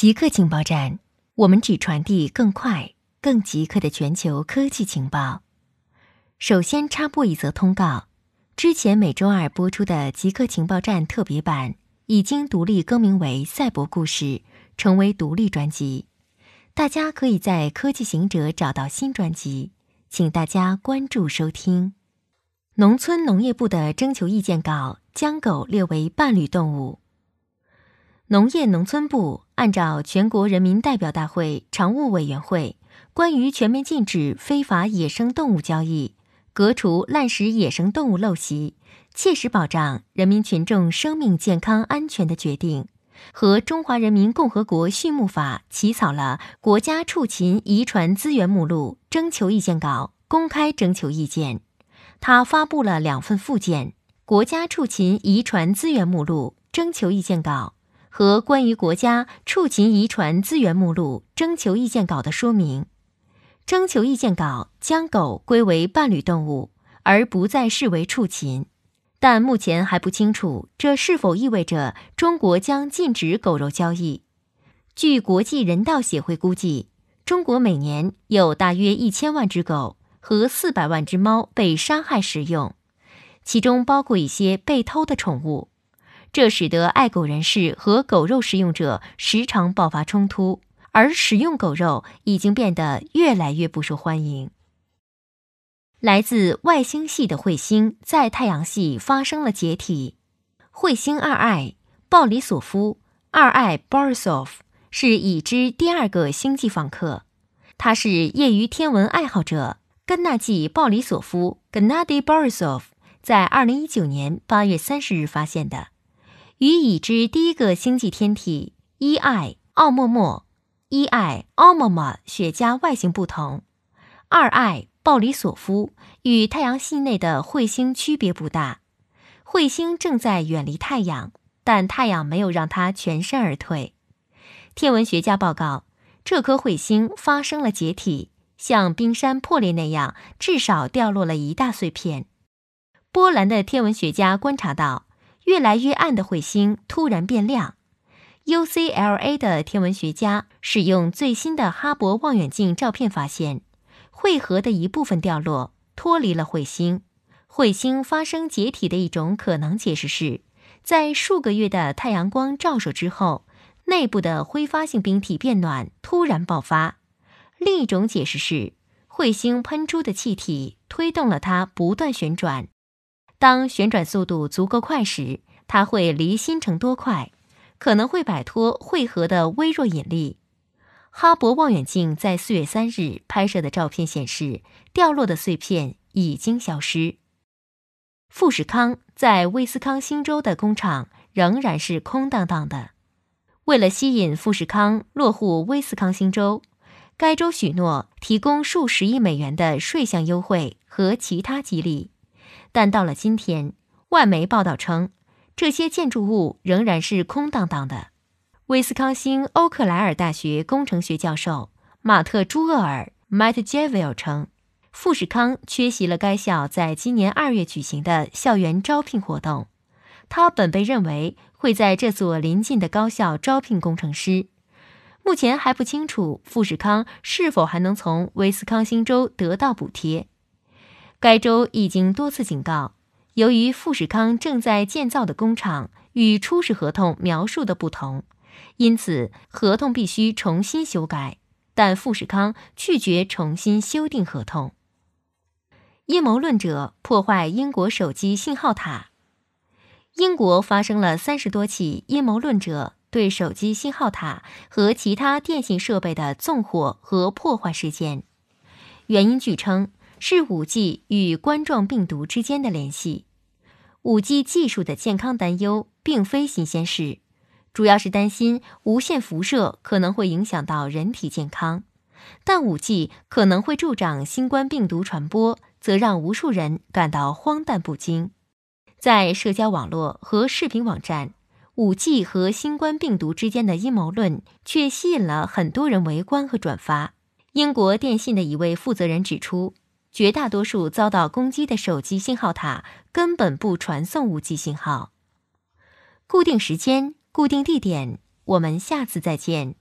极客情报站，我们只传递更快、更即刻的全球科技情报。首先插播一则通告：之前每周二播出的极客情报站特别版已经独立更名为《赛博故事》，成为独立专辑。大家可以在科技行者找到新专辑，请大家关注收听。农村农业部的征求意见稿将狗列为伴侣动物。农业农村部按照全国人民代表大会常务委员会关于全面禁止非法野生动物交易、革除滥食野生动物陋习、切实保障人民群众生命健康安全的决定和《中华人民共和国畜牧法》起草了国家畜禽遗传资源目录征求意见稿，公开征求意见。他发布了两份附件：《国家畜禽遗传资源目录征求意见稿》。和关于国家畜禽遗传资源目录征求意见稿的说明，征求意见稿将狗归为伴侣动物，而不再视为畜禽，但目前还不清楚这是否意味着中国将禁止狗肉交易。据国际人道协会估计，中国每年有大约一千万只狗和四百万只猫被杀害食用，其中包括一些被偷的宠物。这使得爱狗人士和狗肉食用者时常爆发冲突，而食用狗肉已经变得越来越不受欢迎。来自外星系的彗星在太阳系发生了解体。彗星二 I 鲍里索夫二 I Borisov 是已知第二个星际访客，他是业余天文爱好者根纳季鲍里索夫 （Gennady Borisov） 在二零一九年八月三十日发现的。与已知第一个星际天体 E.I. 奥莫莫 E.I. 奥莫莫雪茄外形不同，二 I. 鲍里索夫与太阳系内的彗星区别不大。彗星正在远离太阳，但太阳没有让它全身而退。天文学家报告，这颗彗星发生了解体，像冰山破裂那样，至少掉落了一大碎片。波兰的天文学家观察到。越来越暗的彗星突然变亮。UCLA 的天文学家使用最新的哈勃望远镜照片发现，彗核的一部分掉落，脱离了彗星。彗星发生解体的一种可能解释是，在数个月的太阳光照射之后，内部的挥发性冰体变暖，突然爆发。另一种解释是，彗星喷出的气体推动了它不断旋转。当旋转速度足够快时，它会离星辰多快，可能会摆脱汇合的微弱引力。哈勃望远镜在四月三日拍摄的照片显示，掉落的碎片已经消失。富士康在威斯康星州的工厂仍然是空荡荡的。为了吸引富士康落户威斯康星州，该州许诺提供数十亿美元的税项优惠和其他激励。但到了今天，外媒报道称，这些建筑物仍然是空荡荡的。威斯康星欧克莱尔大学工程学教授马特·朱厄尔 （Matt Javel） 称，富士康缺席了该校在今年二月举行的校园招聘活动。他本被认为会在这所临近的高校招聘工程师。目前还不清楚富士康是否还能从威斯康星州得到补贴。该州已经多次警告，由于富士康正在建造的工厂与初始合同描述的不同，因此合同必须重新修改。但富士康拒绝重新修订合同。阴谋论者破坏英国手机信号塔。英国发生了三十多起阴谋论者对手机信号塔和其他电信设备的纵火和破坏事件，原因据称。是五 G 与冠状病毒之间的联系。五 G 技术的健康担忧并非新鲜事，主要是担心无线辐射可能会影响到人体健康。但五 G 可能会助长新冠病毒传播，则让无数人感到荒诞不经。在社交网络和视频网站，五 G 和新冠病毒之间的阴谋论却吸引了很多人围观和转发。英国电信的一位负责人指出。绝大多数遭到攻击的手机信号塔根本不传送五 G 信号。固定时间，固定地点，我们下次再见。